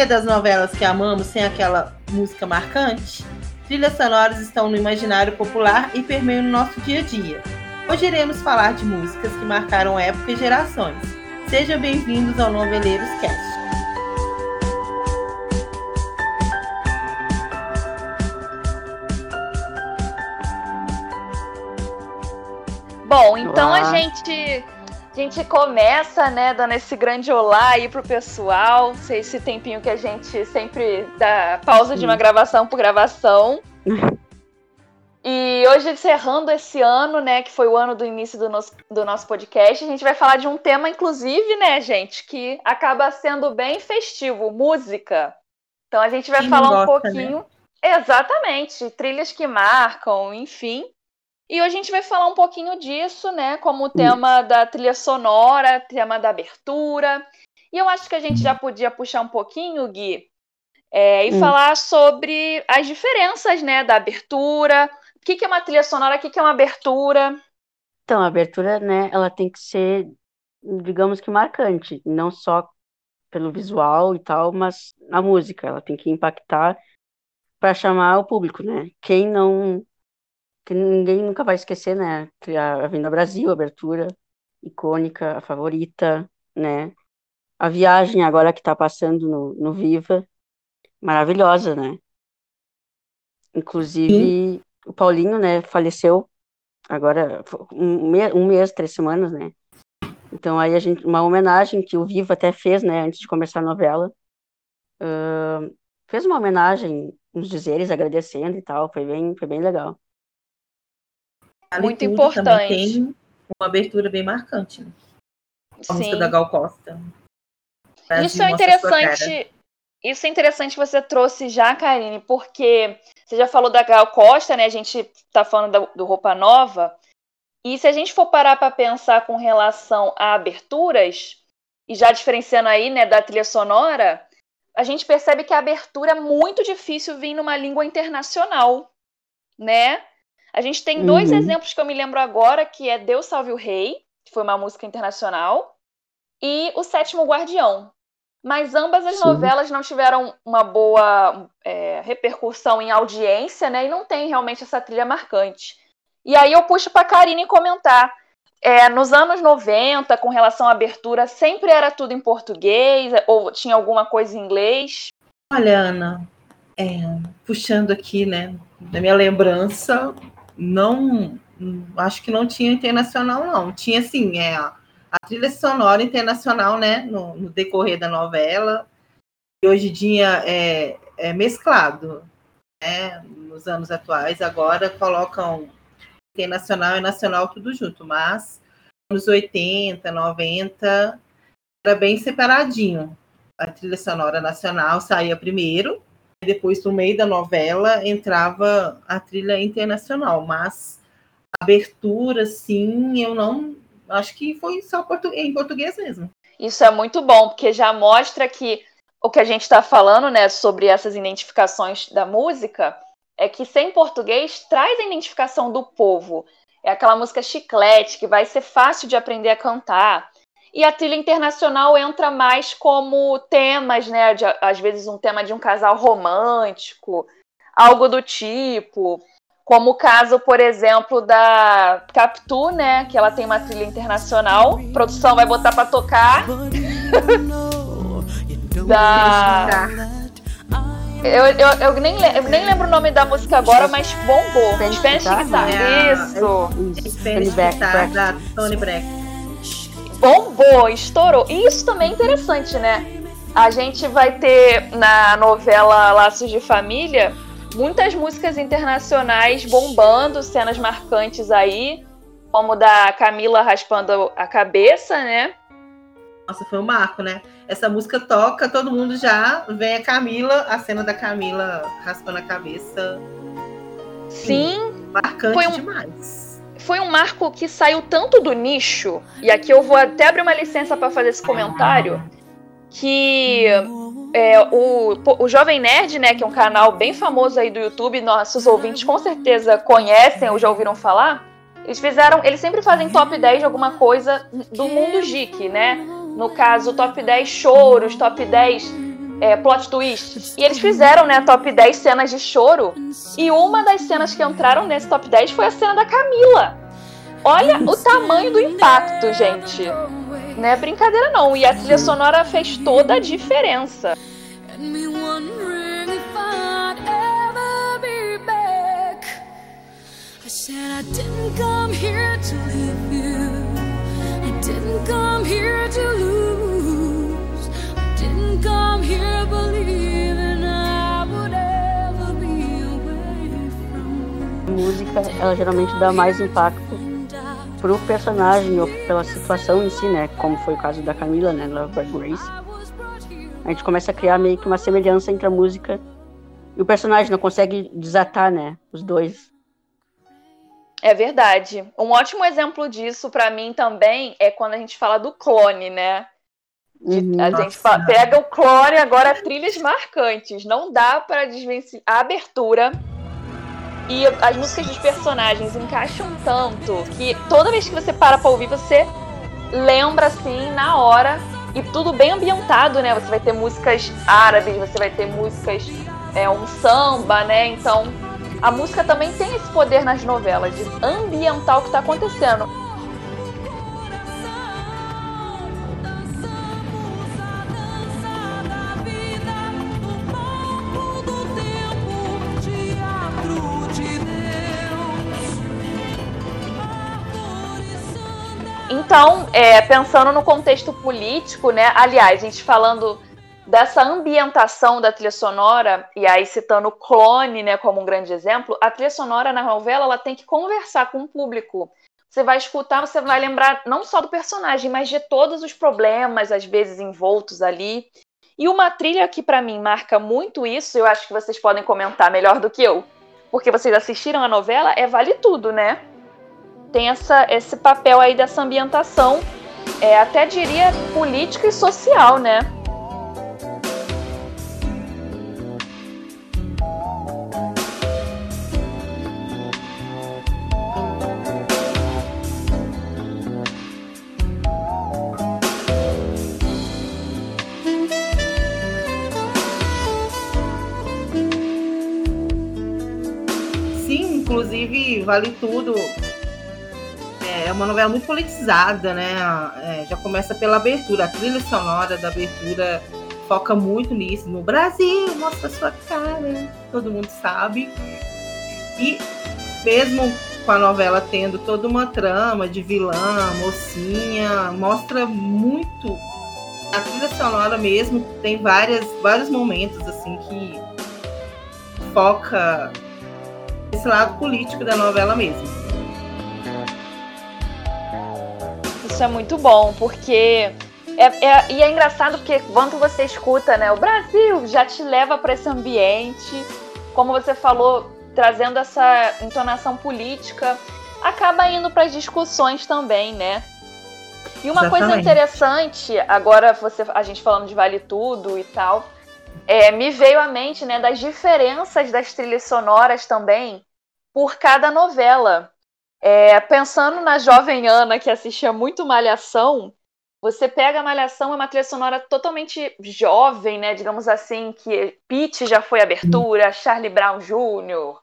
seria das novelas que amamos sem aquela música marcante? Trilhas sonoras estão no imaginário popular e permeiam no nosso dia a dia. Hoje iremos falar de músicas que marcaram época e gerações. Sejam bem-vindos ao Noveleiros Cast. Bom, então olá. a gente a gente começa, né, dando esse grande olá aí pro pessoal. Esse tempinho que a gente sempre dá pausa de uma gravação por gravação. E hoje, encerrando esse ano, né, que foi o ano do início do nosso, do nosso podcast, a gente vai falar de um tema, inclusive, né, gente, que acaba sendo bem festivo, música. Então a gente vai Quem falar gosta, um né? pouquinho. Né? Exatamente, trilhas que marcam, enfim. E hoje a gente vai falar um pouquinho disso, né? Como o tema da trilha sonora, tema da abertura. E eu acho que a gente já podia puxar um pouquinho, Gui, é, e hum. falar sobre as diferenças, né? Da abertura. O que, que é uma trilha sonora, o que, que é uma abertura? Então, a abertura, né, ela tem que ser, digamos que marcante, não só pelo visual e tal, mas a música, ela tem que impactar para chamar o público, né? Quem não que ninguém nunca vai esquecer, né? A Vinda Brasil, a abertura icônica, a favorita, né? A viagem agora que tá passando no, no Viva, maravilhosa, né? Inclusive, Sim. o Paulinho, né, faleceu agora um, mês, um mês, três semanas, né? Então aí a gente, uma homenagem que o Viva até fez, né, antes de começar a novela, uh, fez uma homenagem, uns dizeres agradecendo e tal, foi bem, foi bem legal. Muito importante. Tem uma abertura bem marcante. Né? A Sim. música da Gal Costa. Isso é interessante. Isso é interessante que você trouxe já, Karine, porque você já falou da Gal Costa, né? A gente tá falando do, do Roupa Nova. E se a gente for parar para pensar com relação a aberturas, e já diferenciando aí, né, da trilha sonora, a gente percebe que a abertura é muito difícil vir numa língua internacional, né? A gente tem dois uhum. exemplos que eu me lembro agora, que é Deus Salve o Rei, que foi uma música internacional, e O Sétimo Guardião. Mas ambas as Sim. novelas não tiveram uma boa é, repercussão em audiência, né? E não tem realmente essa trilha marcante. E aí eu puxo para a Karine comentar. É, nos anos 90, com relação à abertura, sempre era tudo em português ou tinha alguma coisa em inglês? Olha, Ana, é, puxando aqui, né, da minha lembrança, não acho que não tinha internacional, não. Tinha sim, é a, a trilha sonora internacional, né? No, no, decorrer da novela. E hoje em dia é, é mesclado, né? Nos anos atuais, agora colocam internacional e nacional tudo junto, mas nos 80, 90 era bem separadinho. A trilha sonora nacional saía primeiro, depois, no meio da novela, entrava a trilha internacional, mas abertura, sim, eu não. Acho que foi só em português mesmo. Isso é muito bom, porque já mostra que o que a gente está falando, né, sobre essas identificações da música, é que sem português traz a identificação do povo. É aquela música chiclete que vai ser fácil de aprender a cantar. E a trilha internacional entra mais como temas, né? De, às vezes um tema de um casal romântico, algo do tipo. Como o caso, por exemplo, da Capitu, né? Que ela tem uma trilha internacional. A produção vai botar para tocar. da. Eu, eu, eu, nem, eu nem lembro o nome da música agora, mas bombou. Spanish Guitar. Isso. Spanish Guitar, da Tony Breck bombou, estourou. E isso também é interessante, né? A gente vai ter na novela Laços de Família muitas músicas internacionais bombando, cenas marcantes aí, como da Camila raspando a cabeça, né? Nossa, foi um marco, né? Essa música toca, todo mundo já vem a Camila, a cena da Camila raspando a cabeça. Sim. Marcante foi um... demais foi um marco que saiu tanto do nicho, e aqui eu vou até abrir uma licença para fazer esse comentário, que é, o, o Jovem Nerd, né, que é um canal bem famoso aí do YouTube, nossos ouvintes com certeza conhecem ou já ouviram falar, eles fizeram, eles sempre fazem top 10 de alguma coisa do mundo geek, né? No caso, top 10 choros, top 10 é, plot twist. E eles fizeram, né, top 10 cenas de choro. E uma das cenas que entraram nesse top 10 foi a cena da Camila. Olha o tamanho do impacto, gente. Não é brincadeira, não. E a trilha sonora fez toda a diferença. said I didn't come here to leave you. I didn't come here to lose. I didn't come here believing I would ever be away from A música, ela geralmente dá mais impacto pro personagem ou pela situação em si, né? Como foi o caso da Camila, né? Love by Grace. A gente começa a criar meio que uma semelhança entre a música e o personagem, não consegue desatar, né? Os dois. É verdade. Um ótimo exemplo disso para mim também é quando a gente fala do clone, né? Uhum, a gente pega o clone agora trilhas marcantes. Não dá para desvencilhar a abertura e as músicas dos personagens encaixam tanto que toda vez que você para pra ouvir, você lembra assim na hora e tudo bem ambientado, né? Você vai ter músicas árabes, você vai ter músicas é um samba, né? Então a música também tem esse poder nas novelas de ambientar o que está acontecendo. Então, é, pensando no contexto político, né? Aliás, a gente falando dessa ambientação da trilha sonora, e aí citando o Clone, né, como um grande exemplo, a trilha sonora na novela ela tem que conversar com o público. Você vai escutar, você vai lembrar não só do personagem, mas de todos os problemas, às vezes envoltos ali. E uma trilha que para mim marca muito isso, eu acho que vocês podem comentar melhor do que eu, porque vocês assistiram a novela, é Vale Tudo, né? Tem essa, esse papel aí dessa ambientação, é, até diria política e social, né? Inclusive, Vale Tudo é, uma novela muito politizada, né? É, já começa pela abertura, a trilha sonora da abertura foca muito nisso. No Brasil, mostra sua cara, todo mundo sabe. E mesmo com a novela tendo toda uma trama de vilã, mocinha, mostra muito a trilha sonora mesmo tem várias, vários momentos assim que foca esse lado político da novela mesmo. Isso é muito bom, porque é, é, e é engraçado porque quando você escuta, né, o Brasil já te leva para esse ambiente, como você falou, trazendo essa entonação política, acaba indo para as discussões também, né? E uma Exatamente. coisa interessante, agora você, a gente falando de Vale Tudo e tal, é, me veio à mente né, das diferenças das trilhas sonoras também por cada novela. É, pensando na jovem Ana que assistia muito Malhação, você pega a Malhação, é uma trilha sonora totalmente jovem, né? Digamos assim, que Pete já foi abertura, Charlie Brown Jr.,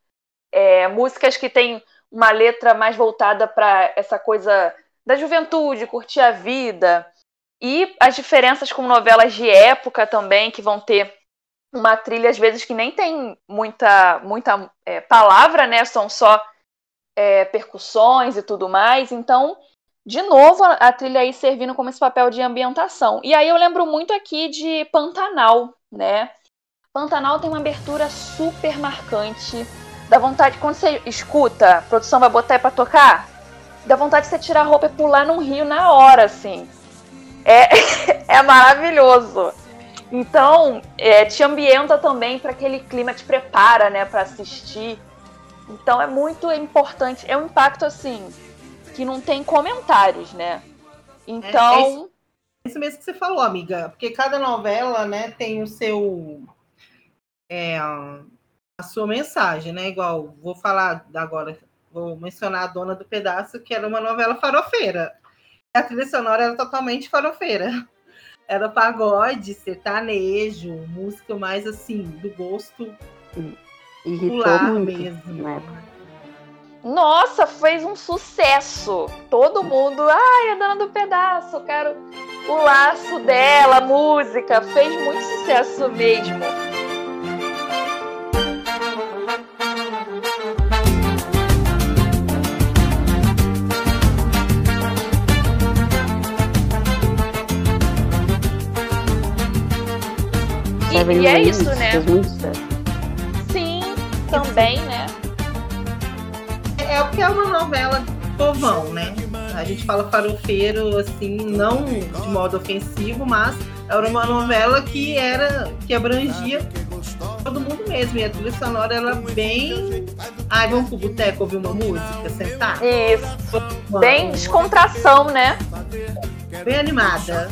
é, músicas que têm uma letra mais voltada para essa coisa da juventude, curtir a vida. E as diferenças com novelas de época também, que vão ter uma trilha, às vezes, que nem tem muita, muita é, palavra, né? São só é, percussões e tudo mais. Então, de novo, a trilha aí servindo como esse papel de ambientação. E aí eu lembro muito aqui de Pantanal, né? Pantanal tem uma abertura super marcante. Dá vontade, quando você escuta, a produção vai botar pra tocar, dá vontade de você tirar a roupa e pular num rio na hora, assim. É, é maravilhoso. Então, é, te ambienta também para aquele clima, te prepara, né, para assistir. Então é muito importante, é um impacto assim que não tem comentários, né? Então, é, é isso, é isso mesmo que você falou, amiga, porque cada novela, né, tem o seu é, a sua mensagem, né? Igual vou falar agora, vou mencionar a Dona do Pedaço, que era uma novela farofeira. A trilha sonora era totalmente farofeira era pagode, sertanejo, música mais assim, do gosto Irritou muito mesmo. Nossa, fez um sucesso. Todo mundo, ai, a dona do pedaço, quero o laço dela, música. Fez muito sucesso mesmo. E, e é isso, né? Sim, também, né? É porque é uma novela povão, né? A gente fala farofeiro, assim, não de modo ofensivo, mas era uma novela que era que abrangia todo mundo mesmo. E a trilha sonora era bem. Ai, vamos pro boteco ouvir uma música, sentar? Isso. Bem descontração, né? Bem animada.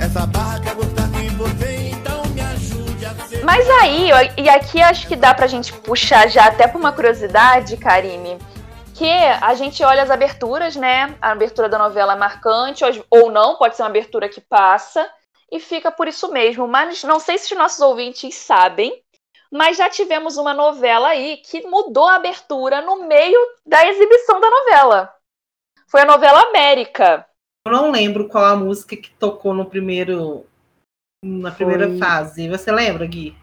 Essa barra que de você. Então me ajude a segurar. Mas aí, e aqui acho que dá pra gente puxar já até pra uma curiosidade, Karime, que a gente olha as aberturas, né? A abertura da novela é marcante, ou não, pode ser uma abertura que passa, e fica por isso mesmo. Mas não sei se os nossos ouvintes sabem, mas já tivemos uma novela aí que mudou a abertura no meio da exibição da novela foi a novela América. Eu não lembro qual a música que tocou no primeiro na primeira foi... fase. Você lembra, Gui?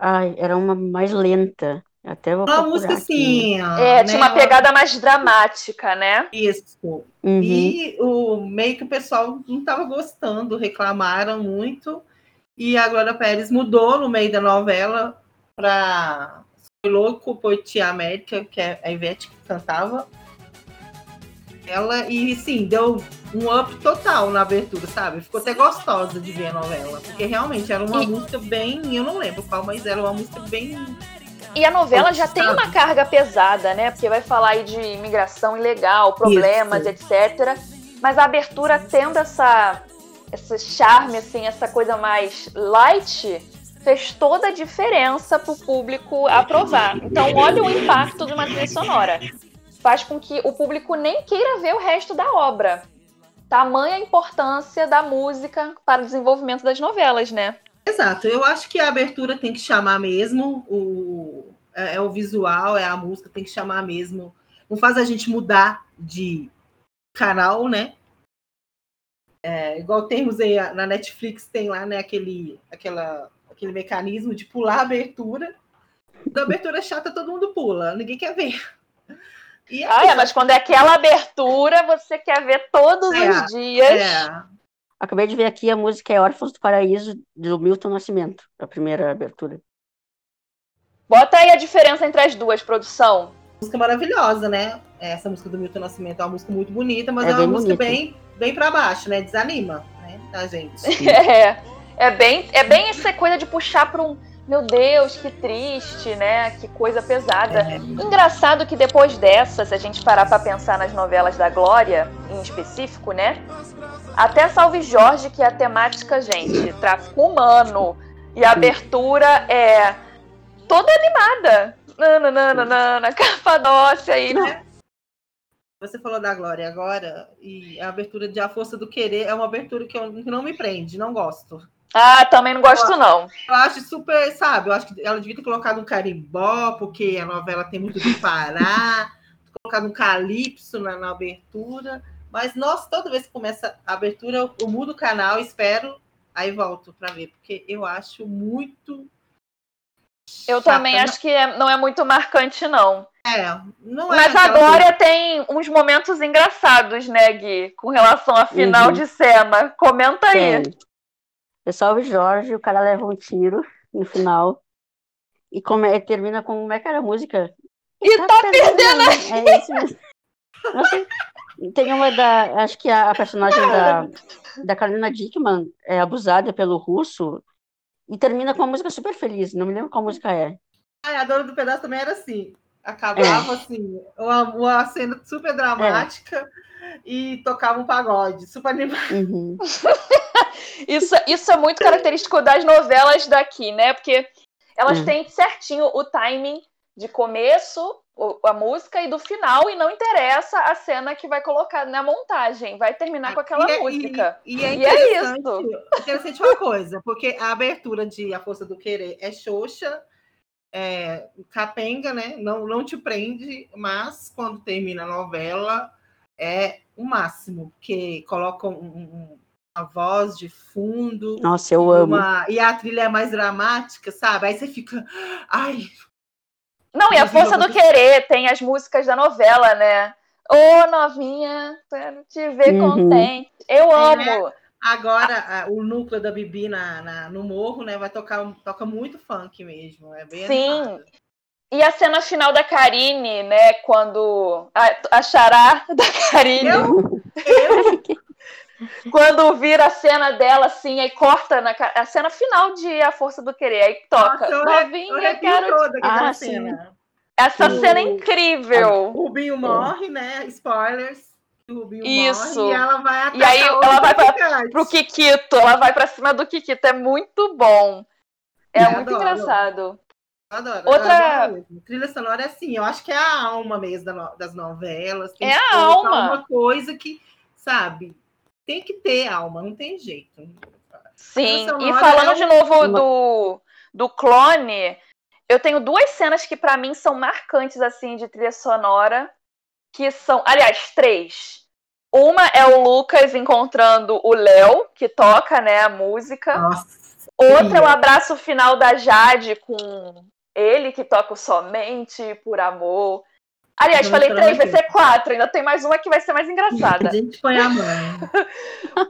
Ai, era uma mais lenta. Até vou uma música assim. É, né? tinha uma pegada mais dramática, né? Isso. Uhum. E o meio que o pessoal não estava gostando, reclamaram muito. E a Glória Pérez mudou no meio da novela para Louco Poetia América, que é a Ivete que cantava ela e sim, deu um up total na abertura, sabe? Ficou até gostosa de ver a novela, porque realmente era uma e... música bem, eu não lembro qual, mas era uma música bem e a novela já tem uma carga pesada, né? Porque vai falar aí de imigração ilegal, problemas, Isso. etc. Mas a abertura tendo essa esse charme assim, essa coisa mais light, fez toda a diferença para o público aprovar. Então, olha o impacto de uma trilha sonora faz com que o público nem queira ver o resto da obra. Tamanha a importância da música para o desenvolvimento das novelas, né? Exato. Eu acho que a abertura tem que chamar mesmo, o, é, é o visual, é a música, tem que chamar mesmo. Não faz a gente mudar de canal, né? É, igual temos aí na Netflix, tem lá né, aquele, aquela, aquele mecanismo de pular a abertura. Da abertura chata, todo mundo pula, ninguém quer ver. E ah, é, mas quando é aquela abertura, você quer ver todos é, os dias. É. Acabei de ver aqui a música é Órfãos do Paraíso, do Milton Nascimento, a primeira abertura. Bota aí a diferença entre as duas, produção. Música maravilhosa, né? Essa música do Milton Nascimento é uma música muito bonita, mas é, é uma música bonita. bem, bem para baixo, né? Desanima, né? A gente. É, é bem, é bem essa coisa de puxar para um meu Deus, que triste, né? Que coisa pesada. É. Engraçado que depois dessa, se a gente parar para pensar nas novelas da Glória, em específico, né? Até Salve Jorge, que é a temática, gente, tráfico humano. E a abertura é toda animada. Nananana, Capadócia aí, né? Você falou da Glória agora, e a abertura de A Força do Querer é uma abertura que, eu, que não me prende, não gosto. Ah, também não gosto, eu, não. Eu acho super, sabe? Eu acho que ela devia ter colocado um carimbó, porque a novela tem muito do Pará, colocado um calypso na, na, abertura. Mas, nossa, toda vez que começa a abertura, eu, eu mudo o canal, espero, aí volto para ver, porque eu acho muito. Eu chata, também acho que é, não é muito marcante, não. É, não é. Mas agora tem uns momentos engraçados, né, Gui? Com relação à final uhum. de cena. Comenta aí. Eu salve Jorge, o cara leva um tiro no final. E come, termina com como é que era a música? E, e tá, tá, perdendo! perdendo. É isso mesmo. tem uma da. Acho que a, a personagem da, da Carolina Dickman é abusada pelo russo e termina com uma música super feliz. Não me lembro qual música é. Ah, a dona do pedaço também era assim. Acabava é. assim, uma, uma cena super dramática. É e tocava um pagode, super animado. Uhum. isso, isso é muito característico das novelas daqui, né? Porque elas uhum. têm certinho o timing de começo a música e do final e não interessa a cena que vai colocar na montagem, vai terminar com aquela e, música. E, e, é, e é isso. Interessante uma coisa, porque a abertura de A Força do Querer é xoxa, é, capenga, né? Não, não te prende, mas quando termina a novela é o máximo, porque colocam um, um, uma voz de fundo. Nossa, eu amo. Uma, e a trilha é mais dramática, sabe? Aí você fica, ai, não, e a força do querer tem as músicas da novela, né? Ô, oh, novinha, quero te ver uhum. contente. Eu é, amo. Agora, o núcleo da Bibi na, na, no morro, né? Vai tocar toca muito funk mesmo. É bem Sim. Animado. E a cena final da Karine, né? Quando. A, a chará da Karine. Eu? Eu? Quando vira a cena dela, assim, aí corta na a cena final de A Força do Querer, aí toca. Nossa, Novinha, eu quero. Toda ah, cena. Essa o... cena é incrível. O Rubinho morre, né? Spoilers. O Rubinho Isso. morre e ela vai E aí ela vai pra, pro Kikito, ela vai pra cima do Kikito. É muito bom. É eu muito adoro. engraçado. Adoro. Outra adoro trilha sonora é assim, eu acho que é a alma mesmo das novelas. É a alma. Uma coisa que, sabe, tem que ter alma, não tem jeito. Sim, e falando é de novo do, do clone, eu tenho duas cenas que para mim são marcantes assim de trilha sonora, que são, aliás, três. Uma é o Lucas encontrando o Léo, que toca, né, a música. Nossa. Outra é o abraço final da Jade com ele que toca Somente por Amor. Aliás, falei três, vai ser quatro. Ainda tem mais uma que vai ser mais engraçada. A gente põe a mão.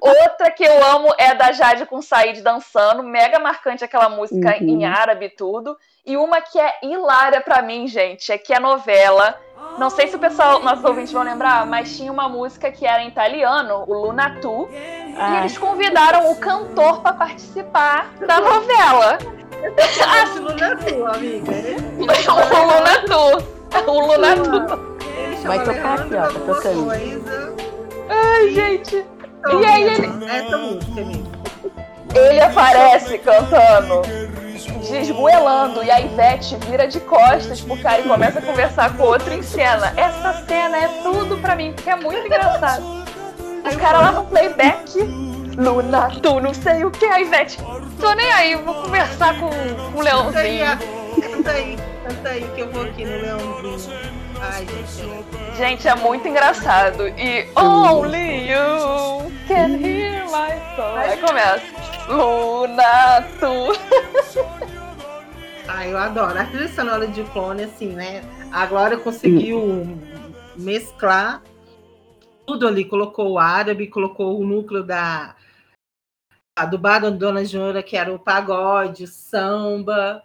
Outra que eu amo é da Jade com Said dançando. Mega marcante aquela música uhum. em árabe e tudo. E uma que é hilária para mim, gente, é que a novela. Não sei se o pessoal, nossos ouvintes vão lembrar, mas tinha uma música que era em italiano, o Luna Tu, ah. e eles convidaram o cantor para participar da novela. Ah, Luna Tu, amiga. o Luna Tu. o Lunatu. Vai tocar aqui, ó, tá tocando. Ai, gente. Então, e aí ele. Essa música, Ele aparece cantando, desgoelando, e a Ivete vira de costas pro cara e começa a conversar com o outro em cena. Essa cena é tudo pra mim, porque é muito engraçado. Os caras lá no playback, Luna, tu não sei o que, a Ivete. Tô nem aí, vou conversar com, com o Leãozinho. Canta aí, canta aí que eu vou aqui no Leãozinho. Ai, gente. Gente, é muito engraçado. E Only You can hear my song. Aí começa. Luna, tu. Ai, eu adoro. A trilha sonora de clone, assim, né? A Glória conseguiu mesclar tudo ali. Colocou o árabe, colocou o núcleo da do bar da Dona Jura, que era o pagode, o samba,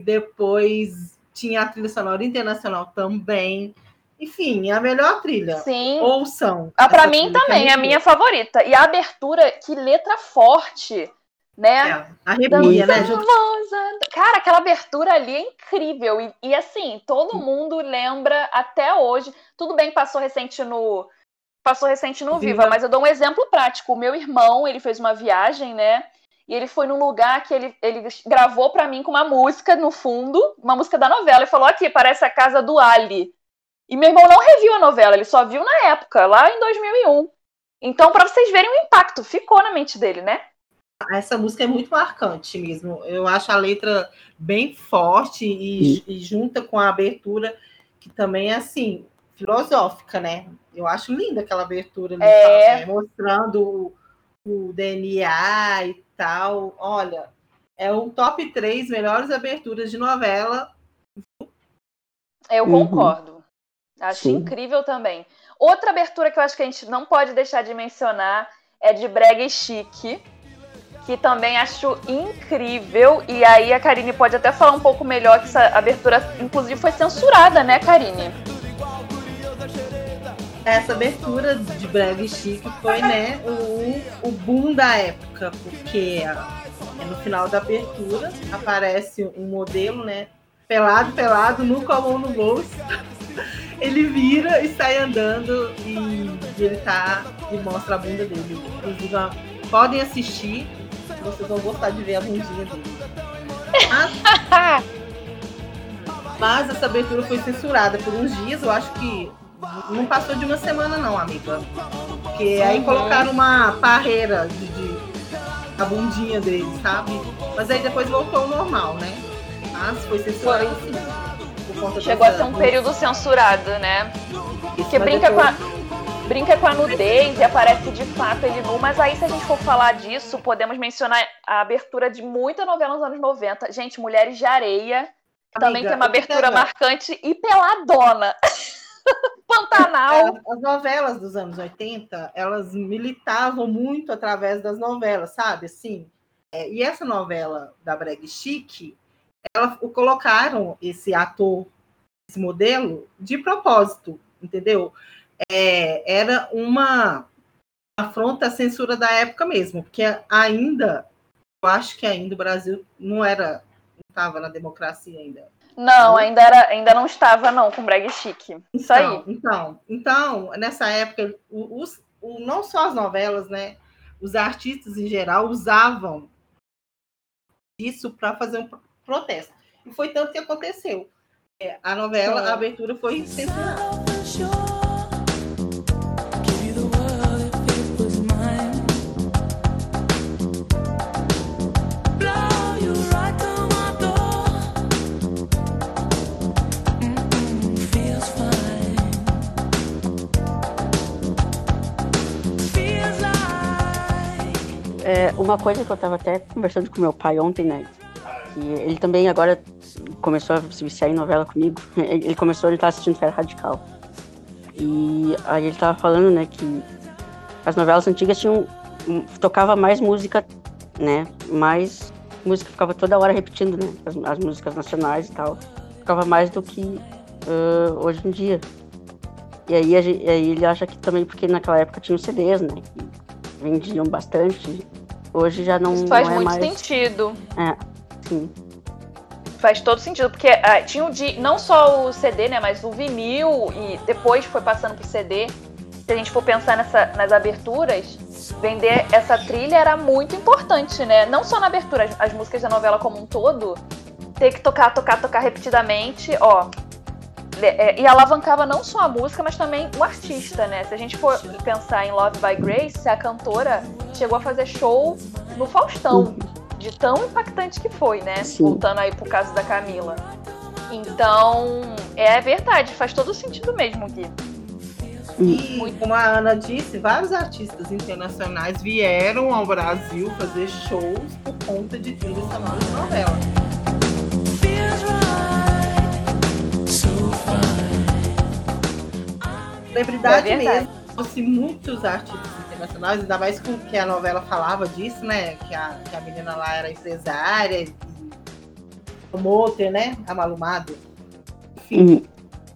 depois tinha a trilha sonora internacional também. Enfim, é a melhor trilha. Sim. Ouçam. Ah, para mim também, é a minha favorita. E a abertura, que letra forte, né? É, arrepia, né? Cara, aquela abertura ali é incrível. E, e, assim, todo mundo lembra até hoje. Tudo bem que passou recente no. Passou recente no Viva, Viva mas eu dou um exemplo prático. O meu irmão, ele fez uma viagem, né? E ele foi num lugar que ele, ele gravou para mim com uma música no fundo, uma música da novela, e falou: aqui, parece a casa do Ali. E meu irmão não reviu a novela, ele só viu na época, lá em 2001. Então, para vocês verem o impacto, ficou na mente dele, né? Essa música é muito marcante mesmo. Eu acho a letra bem forte e, e junta com a abertura, que também é assim, filosófica, né? Eu acho linda aquela abertura ali, é... Né? mostrando o, DNA e tal. Olha, é um top 3 melhores aberturas de novela. Eu uhum. concordo. Acho Sim. incrível também. Outra abertura que eu acho que a gente não pode deixar de mencionar é de Brega e Chique, que também acho incrível. E aí a Karine pode até falar um pouco melhor que essa abertura, inclusive, foi censurada, né, Karine? Essa abertura de Brega e Chique foi, né, o, o boom da época, porque é no final da abertura aparece um modelo, né, pelado, pelado, nu com a mão no bolso. Ele vira e sai andando e, ele tá e mostra a bunda dele. Inclusive, podem assistir, vocês vão gostar de ver a bundinha dele. Mas, Mas essa abertura foi censurada por uns dias, eu acho que não passou de uma semana não, amiga. Porque aí colocaram uma barreira de, de a bundinha dele, sabe? Mas aí depois voltou ao normal, né? Mas foi censurado sim. Chegou a ser um período censurado, né? Isso, que brinca depois... com a brinca com a nudez e aparece de fato ele nu, mas aí se a gente for falar disso, podemos mencionar a abertura de muita novela nos anos 90. Gente, Mulheres de Areia, Amiga, também tem uma abertura marcante e peladona. Pantanal. É, as novelas dos anos 80, elas militavam muito através das novelas, sabe? Assim, é, e essa novela da Breg Chic, ela colocaram esse ator, esse modelo, de propósito, entendeu? É, era uma afronta à censura da época mesmo, porque ainda, eu acho que ainda o Brasil não era, não estava na democracia ainda. Não, ainda, era, ainda não estava, não, com brag chique. Isso então, aí. Então, então, nessa época, os, o, não só as novelas, né? Os artistas em geral usavam isso para fazer um protesto. E foi tanto que aconteceu. É, a novela, Sim. a abertura foi censurada. É, uma coisa que eu estava até conversando com meu pai ontem, né? Que ele também agora começou a se viciar em novela comigo. Ele começou, ele tá assistindo Fera Radical. E aí ele tava falando, né, que as novelas antigas tinham tocava mais música, né? Mais música ficava toda hora repetindo, né? As, as músicas nacionais e tal. Ficava mais do que uh, hoje em dia. E aí, a, e aí ele acha que também porque naquela época tinha os CDs, né? Vendiam bastante. Hoje já não. Isso faz não é muito mais... sentido. É, sim. Faz todo sentido, porque uh, tinha o de, não só o CD, né, mas o vinil e depois foi passando pro CD. Se a gente for pensar nessa, nas aberturas, vender essa trilha era muito importante, né? Não só na abertura, as, as músicas da novela como um todo, ter que tocar, tocar, tocar repetidamente, ó, e alavancava não só a música, mas também o artista, né? Se a gente for pensar em Love by Grace, a cantora chegou a fazer show no Faustão, de tão impactante que foi, né? Sim. Voltando aí pro caso da Camila. Então, é verdade, faz todo sentido mesmo, Gui. E, como a Ana disse, vários artistas internacionais vieram ao Brasil fazer shows por conta de trilhas sonoras de novela. Celebridade é mesmo. Trouxe muitos artistas internacionais, ainda mais com que a novela falava disso, né? Que a, que a menina lá era empresária, e promoter, né? A Malumado. Enfim. Uhum.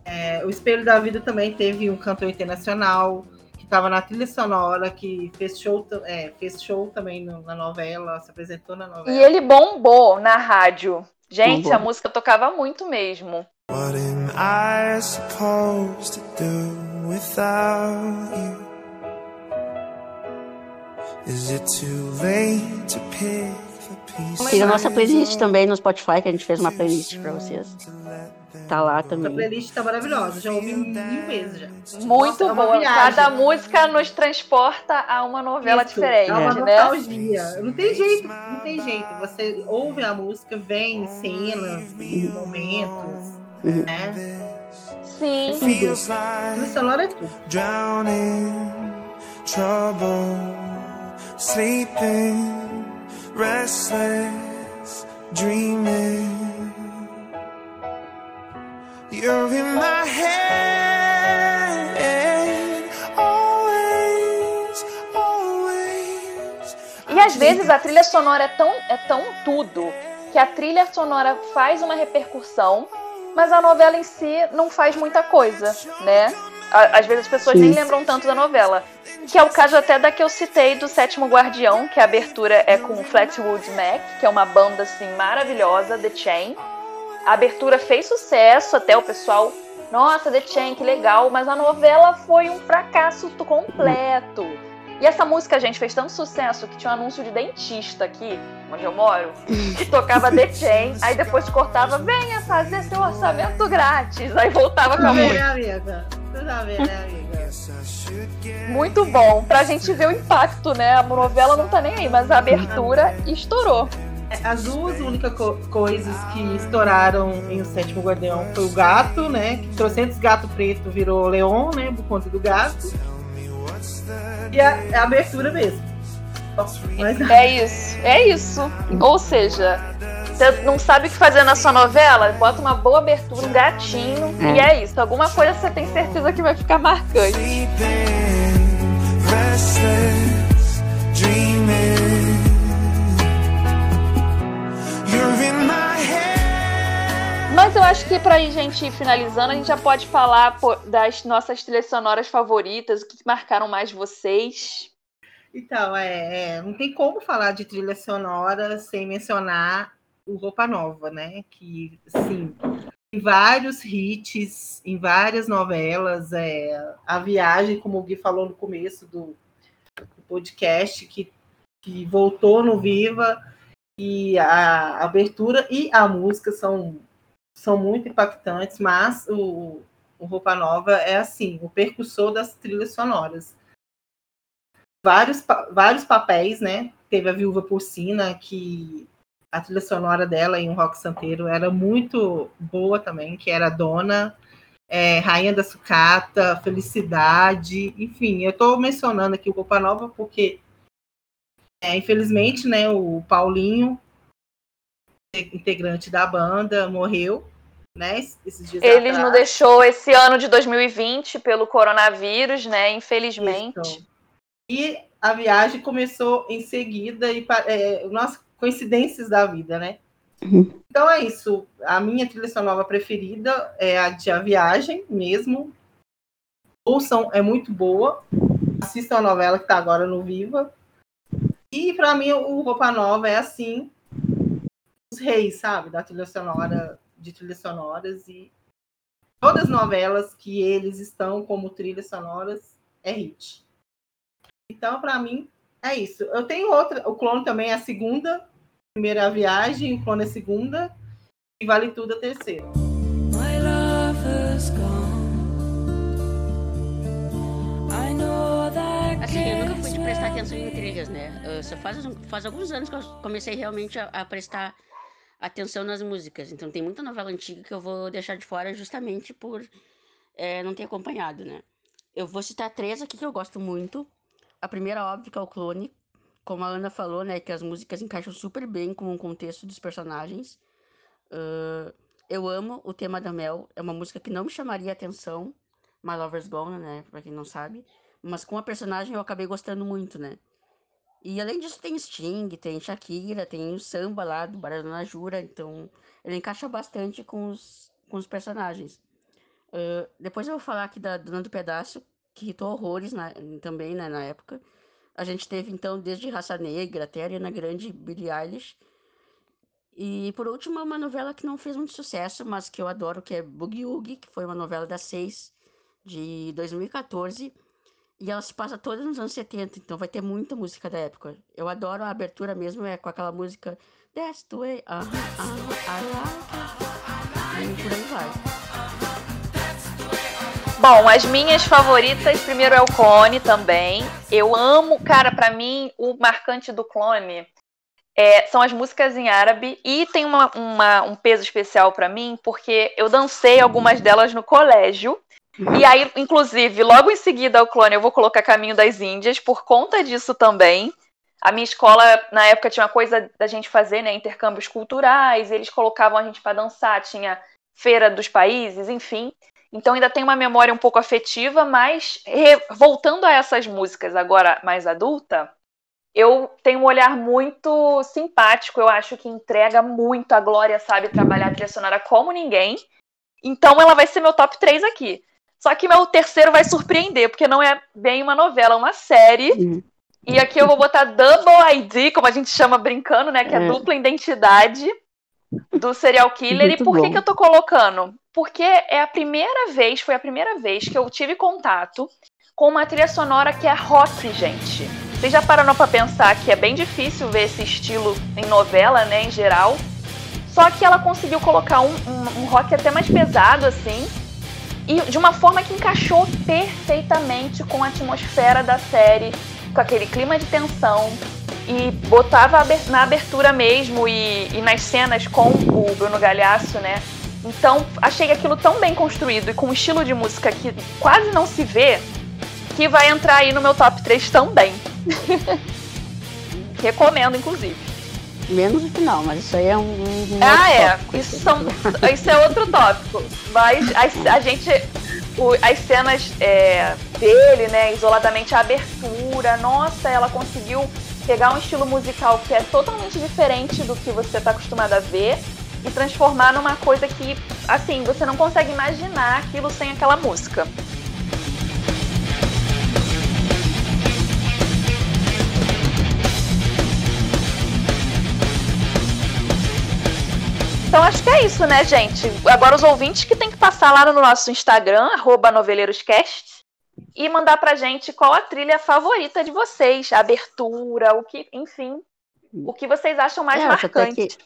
É, o Espelho da Vida também teve um cantor internacional que estava na trilha sonora, que fez show, é, fez show também no, na novela, se apresentou na novela. E ele bombou na rádio. Gente, bombou. a música tocava muito mesmo. What am I supposed to do? Without you? Is it too late to pick Tem a nossa playlist também no Spotify, que a gente fez uma playlist pra vocês. Tá lá também. A playlist tá maravilhosa, já ouvi mil vezes já. Muito Nossa, boa. É Cada música nos transporta a uma novela Isso, diferente. É uma né? nostalgia. Não tem jeito, não tem jeito. Você ouve a música, vem cenas, momentos, uhum. né? Sim. Tudo. sonora é tudo. Drowning, trouble, sleeping, restless, dreaming. You're in my head, always, always. E às vezes a trilha sonora é tão, é tão tudo que a trilha sonora faz uma repercussão mas a novela em si não faz muita coisa, né? Às vezes as pessoas Sim. nem lembram tanto da novela. Que é o caso até da que eu citei do Sétimo Guardião, que a abertura é com Fleetwood Mac, que é uma banda assim maravilhosa, The Chain. A abertura fez sucesso, até o pessoal, nossa, The Chain, que legal, mas a novela foi um fracasso completo. E essa música, gente, fez tanto sucesso que tinha um anúncio de dentista aqui, onde eu moro, que tocava The Chain, aí depois cortava, venha fazer seu orçamento grátis. Aí voltava com a música. amiga. Né, amiga? Muito bom. Pra gente ver o impacto, né? A novela não tá nem aí, mas a abertura estourou. É, as duas únicas co coisas que estouraram em O Sétimo Guardião foi o gato, né? Que trocentos gato preto virou leão, né? Por conta do gato. E a, a abertura mesmo. Mas... É isso, é isso. Ou seja, você não sabe o que fazer na sua novela? Bota uma boa abertura, um gatinho, é. e é isso. Alguma coisa você tem certeza que vai ficar marcante. Mas eu acho que pra gente ir finalizando, a gente já pode falar das nossas trilhas sonoras favoritas, o que marcaram mais vocês. Então, é, é, não tem como falar de trilha sonora sem mencionar o Roupa Nova, né? Que, sim, em vários hits, em várias novelas, é, a viagem, como o Gui falou no começo do, do podcast, que, que voltou no Viva, e a abertura e a música são, são muito impactantes, mas o, o Roupa Nova é assim, o percussor das trilhas sonoras. Vários, vários papéis, né? Teve a Viúva Porcina, que a trilha sonora dela em um rock santeiro era muito boa também, que era Dona, é, Rainha da Sucata, Felicidade, enfim, eu estou mencionando aqui o Roupa Nova porque, é, infelizmente, né, o Paulinho, integrante da banda, morreu, né, esses dias Ele nos deixou esse ano de 2020 pelo coronavírus, né, infelizmente. Isso. E a viagem começou em seguida e é, nossa coincidências da vida, né? Uhum. Então é isso. A minha trilha sonora preferida é a de A Viagem mesmo. Ouçam, é muito boa. Assistam a novela que está agora no Viva. E para mim o Roupa Nova é assim, os reis, sabe, da trilha sonora, de trilhas sonoras e todas as novelas que eles estão como trilhas sonoras é hit. Então, para mim, é isso. Eu tenho outra, o clone também é a segunda, primeira viagem, o clone é a segunda, e vale tudo a terceira. Assim, eu nunca fui de prestar atenção em trilhas, né? Eu só faz, faz alguns anos que eu comecei realmente a, a prestar atenção nas músicas. Então tem muita novela antiga que eu vou deixar de fora justamente por é, não ter acompanhado, né? Eu vou citar três aqui que eu gosto muito. A primeira, óbvio, que é o Clone, como a Ana falou, né, que as músicas encaixam super bem com o contexto dos personagens. Uh, eu amo o tema da Mel, é uma música que não me chamaria atenção, My Lover's Gone, né, pra quem não sabe, mas com a personagem eu acabei gostando muito, né. E além disso tem Sting, tem Shakira, tem o samba lá do Barana Jura, então ele encaixa bastante com os, com os personagens. Uh, depois eu vou falar aqui da Dona do Pedaço, que irritou horrores na, também né, na época. A gente teve, então, desde Raça Negra até Ariana Grande, Billie Eilish. E, por último, uma novela que não fez muito sucesso, mas que eu adoro, que é Boogie Woogie, que foi uma novela das seis, de 2014. E ela se passa toda nos anos 70, então vai ter muita música da época. Eu adoro a abertura mesmo, é com aquela música That's the way, I like it. E por aí vai. Bom, as minhas favoritas, primeiro é o clone também. Eu amo, cara, para mim, o marcante do clone é, são as músicas em árabe e tem uma, uma, um peso especial para mim porque eu dancei algumas delas no colégio. E aí, inclusive, logo em seguida ao clone, eu vou colocar Caminho das Índias por conta disso também. A minha escola, na época, tinha uma coisa da gente fazer, né? Intercâmbios culturais, eles colocavam a gente para dançar, tinha feira dos países, enfim. Então ainda tem uma memória um pouco afetiva, mas voltando a essas músicas agora mais adulta, eu tenho um olhar muito simpático, eu acho que entrega muito. A Glória sabe trabalhar a trilha sonora como ninguém. Então ela vai ser meu top 3 aqui. Só que meu terceiro vai surpreender, porque não é bem uma novela, é uma série. E aqui eu vou botar Double ID, como a gente chama brincando, né? Que é, é dupla identidade do serial killer. Muito e por que, que eu tô colocando? Porque é a primeira vez, foi a primeira vez que eu tive contato com uma trilha sonora que é rock, gente. Vocês já pararam para pensar que é bem difícil ver esse estilo em novela, né, em geral. Só que ela conseguiu colocar um, um, um rock até mais pesado, assim, e de uma forma que encaixou perfeitamente com a atmosfera da série, com aquele clima de tensão, e botava na abertura mesmo e, e nas cenas com o Bruno Galhaço, né? Então, achei aquilo tão bem construído e com um estilo de música que quase não se vê, que vai entrar aí no meu top 3 também. Recomendo, inclusive. Menos o final, mas isso aí é um. um ah, é. Tópico, isso, são, isso é outro tópico. Mas a, a gente. O, as cenas é, dele, né, isoladamente, a abertura, nossa, ela conseguiu pegar um estilo musical que é totalmente diferente do que você está acostumado a ver e transformar numa coisa que, assim, você não consegue imaginar aquilo sem aquela música. Então acho que é isso, né, gente? Agora os ouvintes que tem que passar lá no nosso Instagram, noveleiroscast, e mandar pra gente qual a trilha favorita de vocês, a abertura, o que, enfim, o que vocês acham mais é, marcante.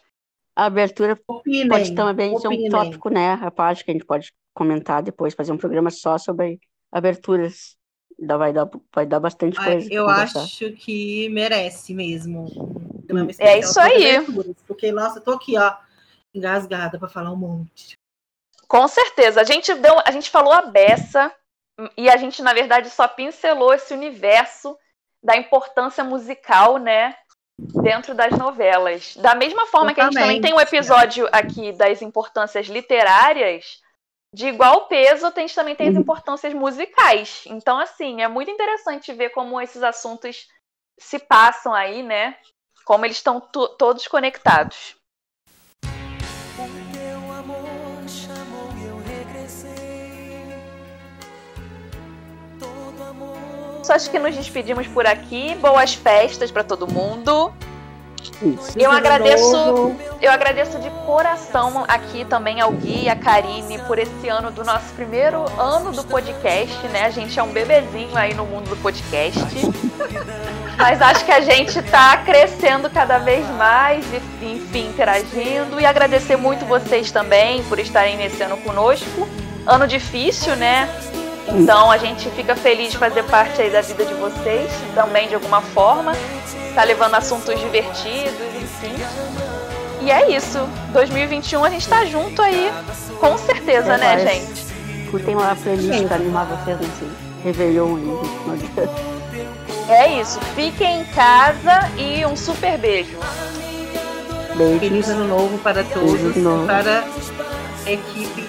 A abertura opinem, pode também ser um tópico, né? A parte que a gente pode comentar depois, fazer um programa só sobre aberturas. Vai dar, vai dar bastante coisa. Eu acho que merece mesmo. É isso aí. Porque, nossa, eu tô aqui, ó engasgada para falar um monte. Com certeza. A gente deu, a gente falou a beça e a gente na verdade só pincelou esse universo da importância musical, né, dentro das novelas. Da mesma forma que a gente também tem um episódio aqui das importâncias literárias, de igual peso, a gente também tem as uhum. importâncias musicais. Então, assim, é muito interessante ver como esses assuntos se passam aí, né? Como eles estão todos conectados. Só acho que nos despedimos por aqui. Boas festas para todo mundo. Isso. Eu agradeço, eu agradeço de coração aqui também ao Gui e a Karine por esse ano do nosso primeiro ano do podcast, né? A gente é um bebezinho aí no mundo do podcast. Mas acho que a gente tá crescendo cada vez mais e, enfim, interagindo. E agradecer muito vocês também por estarem nesse ano conosco. Ano difícil, né? Então a gente fica feliz de fazer parte aí da vida de vocês, também de alguma forma. Tá levando assuntos divertidos, enfim. E é isso. 2021 a gente tá junto aí, com certeza, é, né, gente? Curtem lá a playlist pra animar vocês nesse Réveillon aí. É isso. Fiquem em casa e um super beijo. Beijo. Feliz ano novo para todos, para a equipe.